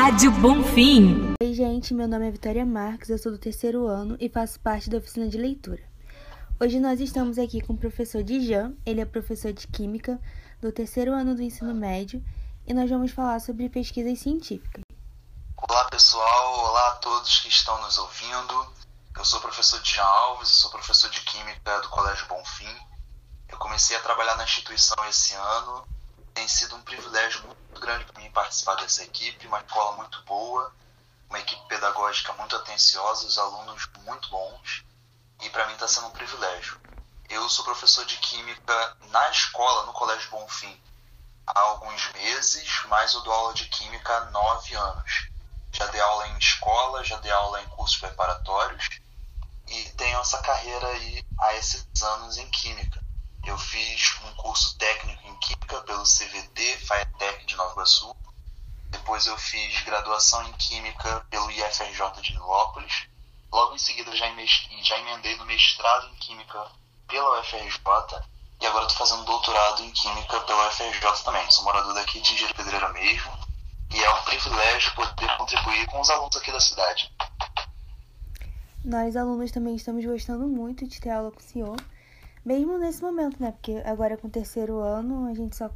Rádio Bonfim. Oi, gente, meu nome é Vitória Marques, eu sou do terceiro ano e faço parte da oficina de leitura. Hoje nós estamos aqui com o professor Dijan, ele é professor de Química do terceiro ano do ensino médio e nós vamos falar sobre pesquisas científicas. Olá pessoal, olá a todos que estão nos ouvindo. Eu sou o professor Dijan Alves, eu sou professor de Química do Colégio Bonfim. Eu comecei a trabalhar na instituição esse ano tem sido um privilégio muito grande para mim participar dessa equipe, uma escola muito boa, uma equipe pedagógica muito atenciosa, os alunos muito bons, e para mim está sendo um privilégio. Eu sou professor de Química na escola, no Colégio Bonfim, há alguns meses, mas eu dou aula de Química há nove anos. Já dei aula em escola, já dei aula em cursos preparatórios, e tenho essa carreira aí há esses anos em Química. Eu fiz um curso técnico em Química pelo CVT, Iguaçu. Depois eu fiz graduação em Química pelo IFRJ de Nilópolis. Logo em seguida já, já emendei no mestrado em Química pela UFRJ. E agora estou fazendo doutorado em Química pela UFRJ também. Sou morador daqui de Engenheiro Pedreira mesmo. E é um privilégio poder contribuir com os alunos aqui da cidade. Nós, alunos, também estamos gostando muito de ter aula com o senhor. Mesmo nesse momento, né? Porque agora com o terceiro ano, a gente só.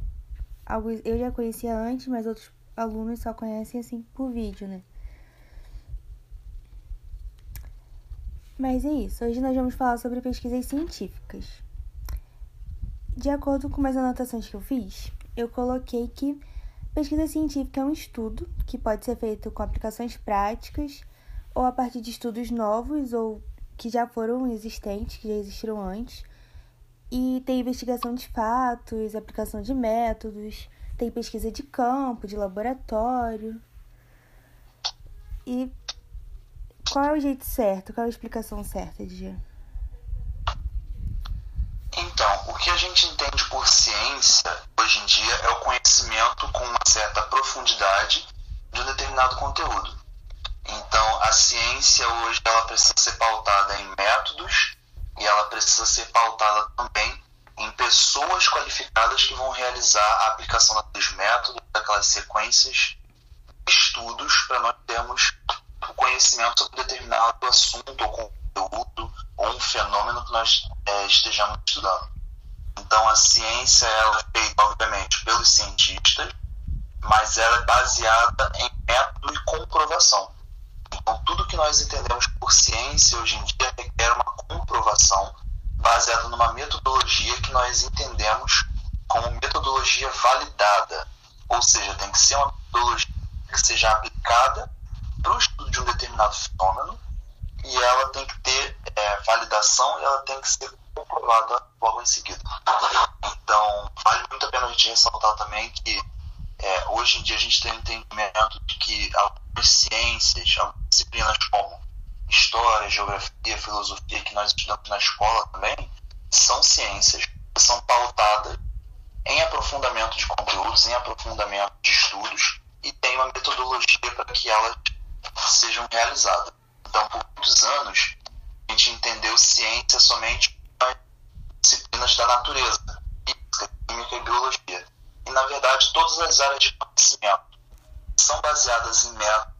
Eu já conhecia antes, mas outros alunos só conhecem assim por vídeo, né? Mas é isso. Hoje nós vamos falar sobre pesquisas científicas. De acordo com as anotações que eu fiz, eu coloquei que pesquisa científica é um estudo que pode ser feito com aplicações práticas ou a partir de estudos novos ou que já foram existentes, que já existiram antes, e tem investigação de fatos, aplicação de métodos, tem pesquisa de campo, de laboratório. E qual é o jeito certo? Qual é a explicação certa, Gia? Então, o que a gente entende por ciência hoje em dia é o conhecimento com uma certa profundidade de um determinado conteúdo. Então, a ciência hoje ela precisa ser pautada em métodos e ela precisa ser pautada realizar a aplicação daqueles métodos, daquelas sequências, estudos para nós termos o conhecimento sobre determinado assunto ou conteúdo ou um fenômeno que nós é, estejamos estudando. Então a ciência ela é feita obviamente pelos cientistas, mas ela é baseada em método e comprovação. Então, tudo que nós entendemos por ciência hoje em dia requer uma comprovação baseada numa metodologia que nós entendemos metodologia validada. Ou seja, tem que ser uma metodologia que seja aplicada para o estudo de um determinado fenômeno e ela tem que ter é, validação e ela tem que ser comprovada logo em seguida. Então, vale muito a pena a gente ressaltar também que é, hoje em dia a gente tem entendimento de que algumas ciências, algumas disciplinas como história, geografia, filosofia que nós estudamos na escola também, são ciências são pautadas em aprofundamento de conteúdos, em aprofundamento de estudos e tem uma metodologia para que elas sejam realizadas. Então, por muitos anos, a gente entendeu ciência somente nas disciplinas da natureza, física, química e biologia e, na verdade, todas as áreas de conhecimento são baseadas em métodos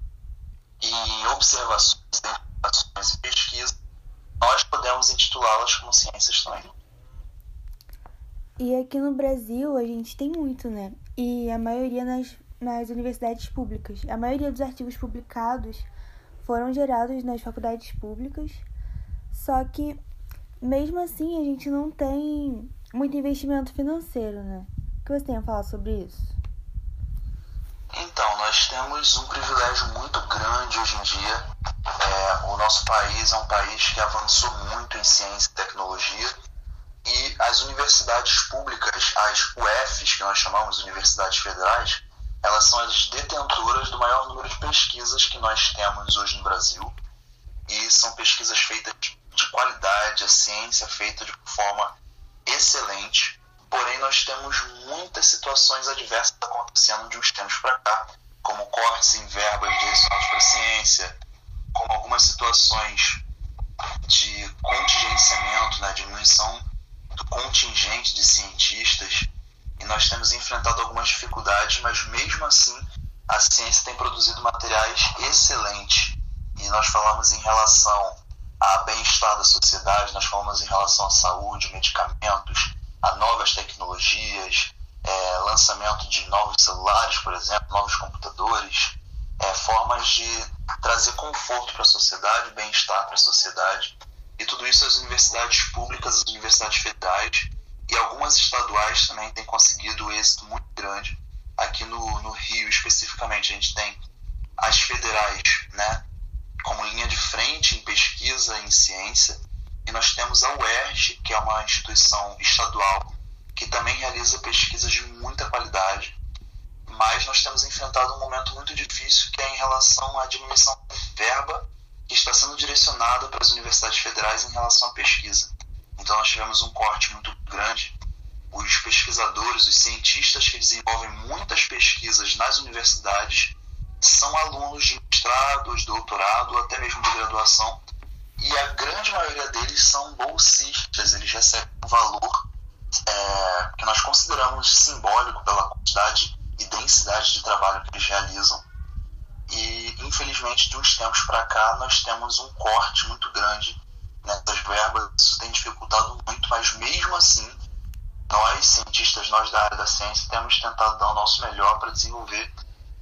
e em observações, investigações e pesquisas, nós podemos intitulá-las como ciências também. E aqui no Brasil a gente tem muito, né? E a maioria nas, nas universidades públicas. A maioria dos artigos publicados foram gerados nas faculdades públicas. Só que, mesmo assim, a gente não tem muito investimento financeiro, né? O que você tem a falar sobre isso? Então, nós temos um privilégio muito grande hoje em dia. É, o nosso país é um país que avançou muito em ciência e tecnologia e as universidades públicas, as UFs, que nós chamamos de universidades federais, elas são as detentoras do maior número de pesquisas que nós temos hoje no Brasil. E são pesquisas feitas de qualidade, a ciência feita de forma excelente Porém, nós temos muitas situações adversas acontecendo de uns tempos para cá, como cortes em verbas direcionadas para a ciência, como algumas situações de contingenciamento, né, diminuição do contingente de cientistas, e nós temos enfrentado algumas dificuldades, mas mesmo assim a ciência ciência tem produzido materiais excelentes. E nós falamos em relação a bem-estar da sociedade, nós falamos em relação à saúde, medicamentos, a novas tecnologias, é, lançamento de novos celulares, por exemplo, novos computadores, é, formas de trazer conforto para a sociedade, bem-estar para a sociedade. E tudo isso as universidades públicas, as universidades federais e algumas estaduais também têm conseguido êxito muito grande. Aqui no, no Rio, especificamente, a gente tem as federais, né, como linha de frente em pesquisa em ciência, e nós temos a UERJ, que é uma instituição estadual que também realiza pesquisas de muita qualidade, mas nós temos enfrentado um momento muito difícil que é em relação à diminuição de verba que está sendo direcionada para as universidades federais em relação à pesquisa. Então nós tivemos um corte muito grande. Os pesquisadores, os cientistas que desenvolvem muitas pesquisas nas universidades são alunos de mestrado, de doutorado, até mesmo de graduação, e a grande maioria deles são bolsistas, eles recebem um valor é, que nós consideramos simbólico pela quantidade e densidade de trabalho que eles realizam. E, infelizmente, de uns tempos para cá, nós temos um corte muito grande nessas verbas. Isso tem dificultado muito, mas mesmo assim, nós, cientistas, nós da área da ciência, temos tentado dar o nosso melhor para desenvolver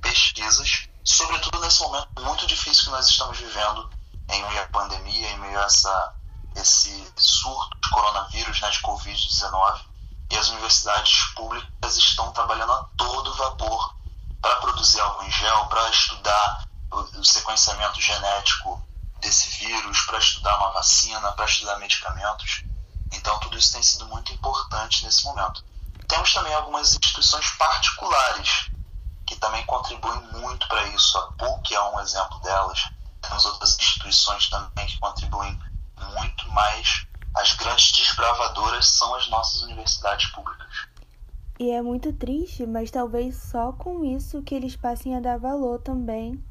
pesquisas, sobretudo nesse momento muito difícil que nós estamos vivendo em meio à pandemia, em meio a essa, esse surto de coronavírus, né, de Covid-19 e as universidades públicas estão trabalhando a todo vapor para produzir álcool em gel, para estudar o sequenciamento genético desse vírus, para estudar uma vacina, para estudar medicamentos. Então, tudo isso tem sido muito importante nesse momento. Temos também algumas instituições particulares que também contribuem muito para isso. A PUC é um exemplo delas. Temos outras instituições também que contribuem muito, mais as grandes desbravadoras são as nossas universidades públicas. E é muito triste, mas talvez só com isso que eles passem a dar valor também.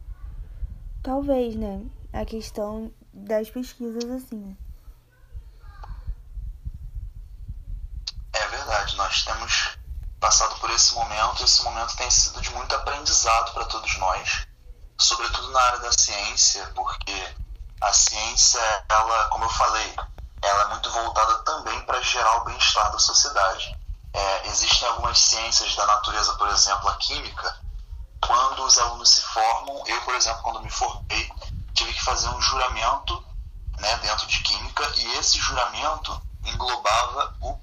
Talvez, né? A questão das pesquisas assim. É verdade, nós temos passado por esse momento, esse momento tem sido de muito aprendizado para todos nós, sobretudo na área da ciência, porque a ciência, ela, como eu falei, ela é muito voltada também para gerar o bem-estar da sociedade. É, existem algumas ciências da natureza, por exemplo, a química, quando os alunos se formam, eu, por exemplo, quando me formei, tive que fazer um juramento né, dentro de química, e esse juramento englobava o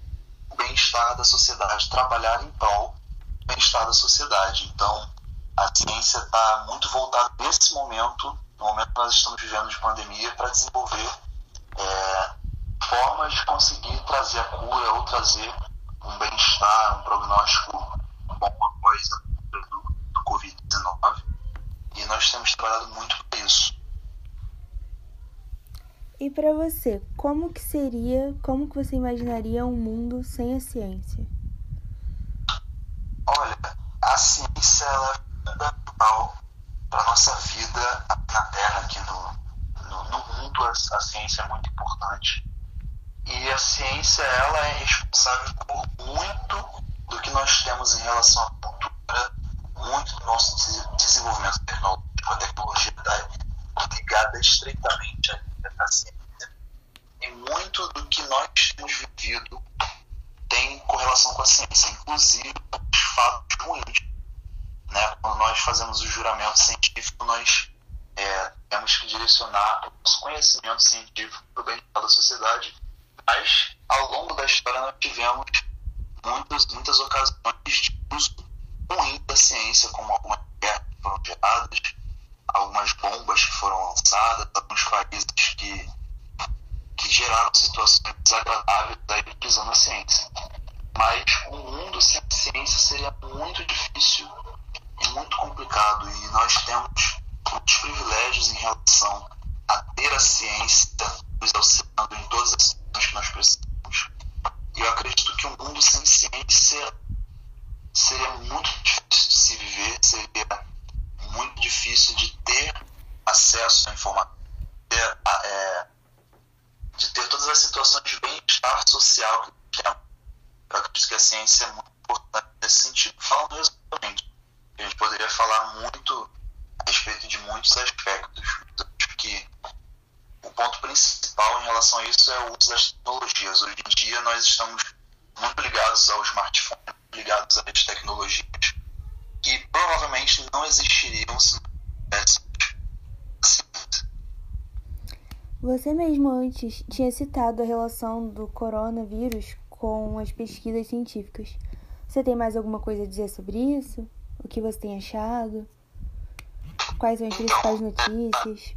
bem-estar da sociedade, trabalhar em prol do bem-estar da sociedade. Então, a ciência está muito voltada nesse momento, no momento que nós estamos vivendo de pandemia, para desenvolver é, formas de conseguir trazer a cura ou trazer um bem-estar, um prognóstico bom após a cura do, do Covid-19. E nós temos trabalhado muito para isso. E para você, como que seria, como que você imaginaria um mundo sem a ciência? Olha, a ciência ela é fundamental para nossa vida na Terra, aqui no, no, no mundo. A, a ciência é muito importante e a ciência ela é responsável por muito do que nós temos em relação à cultura, muito do nosso desenvolvimento tecnológico, a tecnologia está ligada estreitamente à ciência. E muito do que nós temos vivido tem correlação com a ciência, inclusive os fatos ruins. Né? Quando nós fazemos o juramento científico, nós é, temos que direcionar o nosso conhecimento científico para o bem-estar da sociedade mas, ao longo da história, nós tivemos muitas, muitas ocasiões de uso ruim da ciência, como algumas guerras que foram geradas, algumas bombas que foram lançadas, alguns países que, que geraram situações desagradáveis aí utilizando a ciência. Mas um mundo sem ciência seria muito difícil e muito complicado, e nós temos muitos privilégios em relação a ter a ciência nos auxiliando em todas as que nós precisamos. E eu acredito que um mundo sem ciência seria muito difícil de se viver, seria muito difícil de ter acesso à informação, de, é, de ter todas as situações de bem-estar social que temos. Eu acredito que a ciência é muito importante nesse sentido. Falando resumidamente, a gente poderia falar muito relação a isso é o uso das tecnologias. Hoje em dia nós estamos muito ligados ao smartphone, ligados às tecnologias, que provavelmente não existiriam se não Você mesmo antes tinha citado a relação do coronavírus com as pesquisas científicas. Você tem mais alguma coisa a dizer sobre isso? O que você tem achado? Quais são as principais notícias?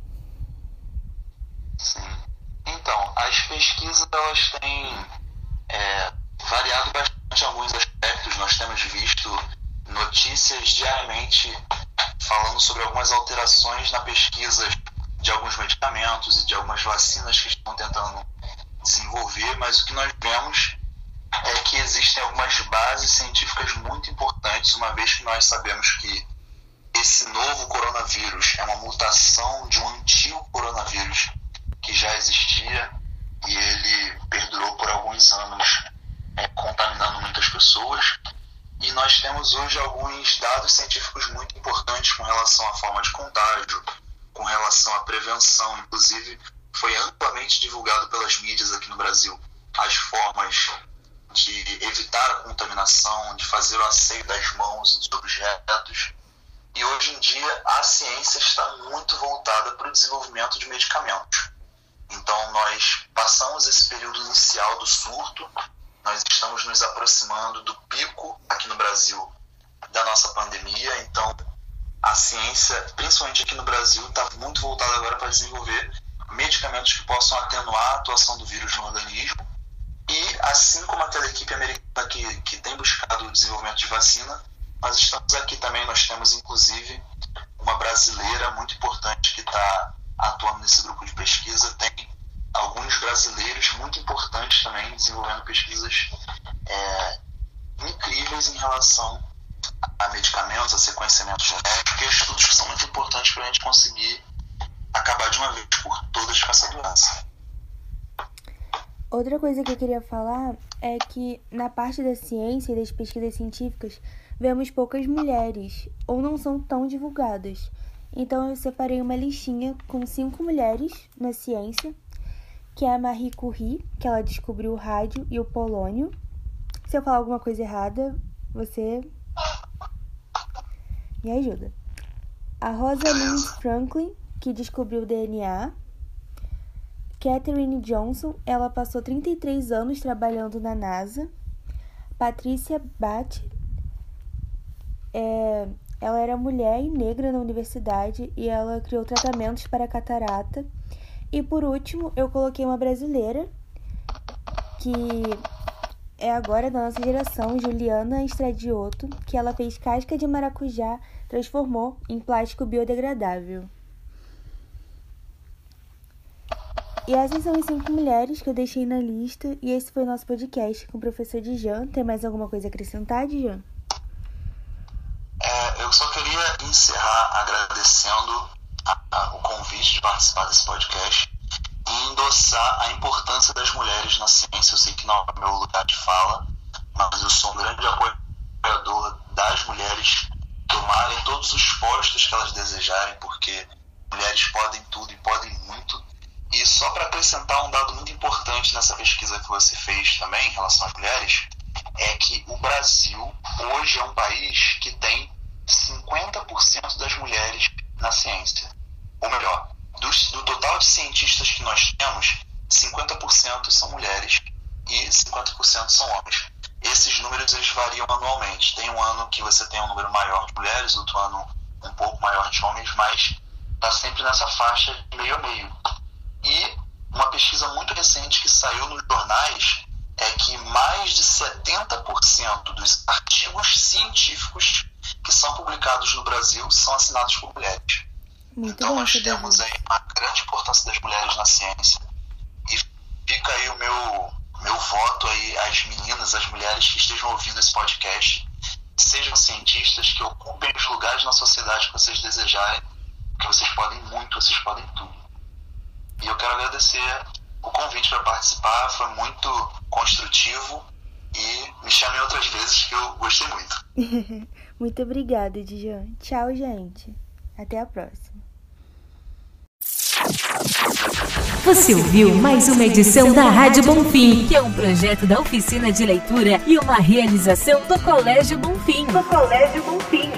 Sim. Então, as pesquisas elas têm é, variado bastante alguns aspectos. Nós temos visto notícias diariamente falando sobre algumas alterações na pesquisa de alguns medicamentos e de algumas vacinas que estão tentando desenvolver, mas o que nós vemos é que existem algumas bases científicas muito importantes, uma vez que nós sabemos que esse novo coronavírus é uma mutação de um antigo coronavírus que já existia e ele perdurou por alguns anos, é, contaminando muitas pessoas. E nós temos hoje alguns dados científicos muito importantes com relação à forma de contágio, com relação à prevenção. Inclusive, foi amplamente divulgado pelas mídias aqui no Brasil as formas de evitar a contaminação, de fazer o asseio das mãos e dos objetos. E hoje em dia a ciência está muito voltada para o desenvolvimento de medicamentos. Nós passamos esse período inicial do surto, nós estamos nos aproximando do pico aqui no Brasil da nossa pandemia. Então a ciência, principalmente aqui no Brasil, está muito voltada agora para desenvolver medicamentos que possam atenuar a atuação do vírus no organismo. E, assim como aquela equipe americana que, que tem buscado o desenvolvimento de vacina, nós estamos aqui também, nós temos inclusive uma brasileira muito importante que está atuando nesse grupo de pesquisa, tem alguns brasileiros muito importantes também desenvolvendo pesquisas é, incríveis em relação a medicamentos, a sequenciamento genético e estudos que são muito importantes para a gente conseguir acabar de uma vez por todas com essa doença. Outra coisa que eu queria falar é que na parte da ciência e das pesquisas científicas vemos poucas mulheres ou não são tão divulgadas. Então eu separei uma listinha com cinco mulheres na ciência, que é a Marie Curie, que ela descobriu o rádio e o polônio. Se eu falar alguma coisa errada, você me ajuda. A Rosalind Franklin, que descobriu o DNA. Katherine Johnson, ela passou 33 anos trabalhando na NASA. Patrícia Bat, é, ela era mulher e negra na universidade e ela criou tratamentos para catarata. E por último, eu coloquei uma brasileira que é agora da nossa geração, Juliana Estradioto, que ela fez casca de maracujá, transformou em plástico biodegradável. E essas são as cinco mulheres que eu deixei na lista. E esse foi o nosso podcast com o professor Dijan. Tem mais alguma coisa a acrescentar, Dijan? É, eu só queria encerrar agradecendo a, a, de participar desse podcast e endossar a importância das mulheres na ciência. Eu sei que não é o meu lugar de fala, mas eu sou um grande apoiador das mulheres tomarem todos os postos que elas desejarem, porque mulheres podem tudo e podem muito e só para acrescentar um dado muito importante nessa pesquisa que você fez também em relação às mulheres, é que o Brasil hoje é um país que tem 50% das mulheres na ciência. Ou melhor, do, total de cientistas que nós temos, 50% são mulheres e 50% são homens. Esses números eles variam anualmente. Tem um ano que você tem um número maior de mulheres, outro ano um pouco maior de homens, mas está sempre nessa faixa de meio a meio. E uma pesquisa muito recente que saiu nos jornais é que mais de 70% dos artigos científicos que são publicados no Brasil são assinados por mulheres. Muito então nós temos aí uma grande importância das mulheres na ciência. E fica aí o meu, meu voto aí às meninas, às mulheres que estejam ouvindo esse podcast, sejam cientistas, que ocupem os lugares na sociedade que vocês desejarem, que vocês podem muito, vocês podem tudo. E eu quero agradecer o convite para participar, foi muito construtivo e me chamem outras vezes que eu gostei muito. muito obrigada, Dijan. Tchau, gente. Até a próxima. Você ouviu mais uma edição da Rádio Bonfim, que é um projeto da oficina de leitura e uma realização do Colégio Bonfim. Do Colégio Bonfim.